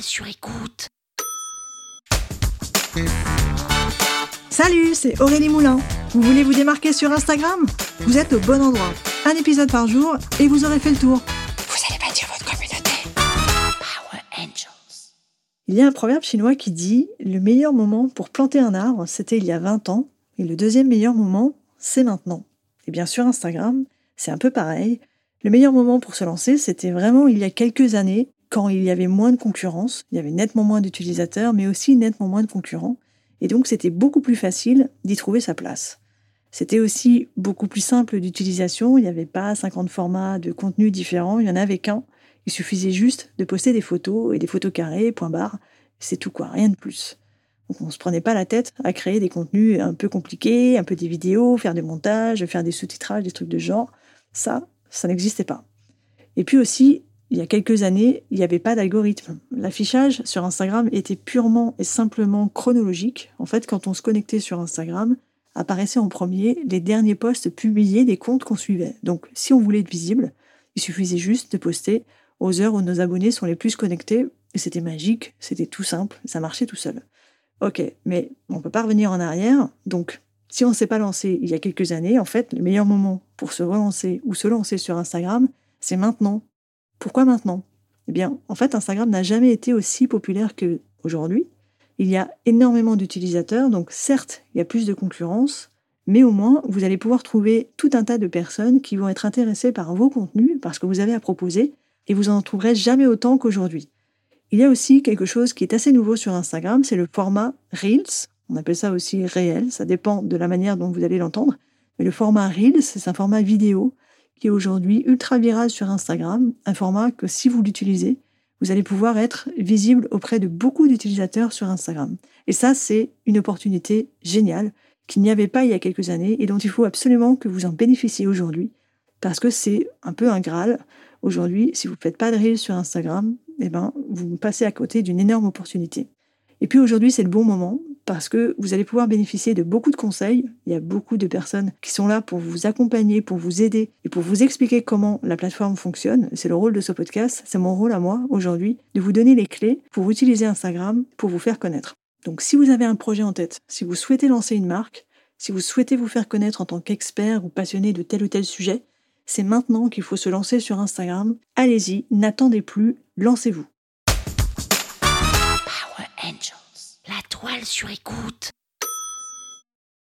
Sur écoute. Salut, c'est Aurélie Moulin. Vous voulez vous démarquer sur Instagram? Vous êtes au bon endroit. Un épisode par jour et vous aurez fait le tour. Vous allez bâtir votre communauté. Power Angels. Il y a un proverbe chinois qui dit Le meilleur moment pour planter un arbre, c'était il y a 20 ans, et le deuxième meilleur moment, c'est maintenant. Et bien sûr, Instagram, c'est un peu pareil. Le meilleur moment pour se lancer, c'était vraiment il y a quelques années, quand il y avait moins de concurrence, il y avait nettement moins d'utilisateurs, mais aussi nettement moins de concurrents, et donc c'était beaucoup plus facile d'y trouver sa place. C'était aussi beaucoup plus simple d'utilisation, il n'y avait pas 50 formats de contenu différents, il n'y en avait qu'un. Il suffisait juste de poster des photos et des photos carrées, point barre, c'est tout quoi, rien de plus. Donc on se prenait pas la tête à créer des contenus un peu compliqués, un peu des vidéos, faire des montages, faire des sous-titrages, des trucs de genre. Ça, ça n'existait pas. Et puis aussi, il y a quelques années, il n'y avait pas d'algorithme. L'affichage sur Instagram était purement et simplement chronologique. En fait, quand on se connectait sur Instagram, apparaissaient en premier les derniers posts publiés des comptes qu'on suivait. Donc, si on voulait être visible, il suffisait juste de poster aux heures où nos abonnés sont les plus connectés. Et c'était magique, c'était tout simple, ça marchait tout seul. Ok, mais on ne peut pas revenir en arrière. Donc, si on ne s'est pas lancé il y a quelques années, en fait, le meilleur moment pour se relancer ou se lancer sur Instagram, c'est maintenant. Pourquoi maintenant? Eh bien, en fait, Instagram n'a jamais été aussi populaire qu'aujourd'hui. Il y a énormément d'utilisateurs, donc certes, il y a plus de concurrence, mais au moins, vous allez pouvoir trouver tout un tas de personnes qui vont être intéressées par vos contenus, parce que vous avez à proposer, et vous en trouverez jamais autant qu'aujourd'hui. Il y a aussi quelque chose qui est assez nouveau sur Instagram, c'est le format Reels. On appelle ça aussi réel, ça dépend de la manière dont vous allez l'entendre. Mais le format Reels, c'est un format vidéo qui est aujourd'hui ultra viral sur Instagram, un format que si vous l'utilisez, vous allez pouvoir être visible auprès de beaucoup d'utilisateurs sur Instagram. Et ça, c'est une opportunité géniale qu'il n'y avait pas il y a quelques années et dont il faut absolument que vous en bénéficiez aujourd'hui parce que c'est un peu un Graal. Aujourd'hui, si vous ne faites pas de Reels sur Instagram, eh ben, vous passez à côté d'une énorme opportunité. Et puis aujourd'hui, c'est le bon moment parce que vous allez pouvoir bénéficier de beaucoup de conseils. Il y a beaucoup de personnes qui sont là pour vous accompagner, pour vous aider et pour vous expliquer comment la plateforme fonctionne. C'est le rôle de ce podcast, c'est mon rôle à moi aujourd'hui, de vous donner les clés pour utiliser Instagram pour vous faire connaître. Donc si vous avez un projet en tête, si vous souhaitez lancer une marque, si vous souhaitez vous faire connaître en tant qu'expert ou passionné de tel ou tel sujet, c'est maintenant qu'il faut se lancer sur Instagram. Allez-y, n'attendez plus, lancez-vous. Power Angels. La toile sur écoute.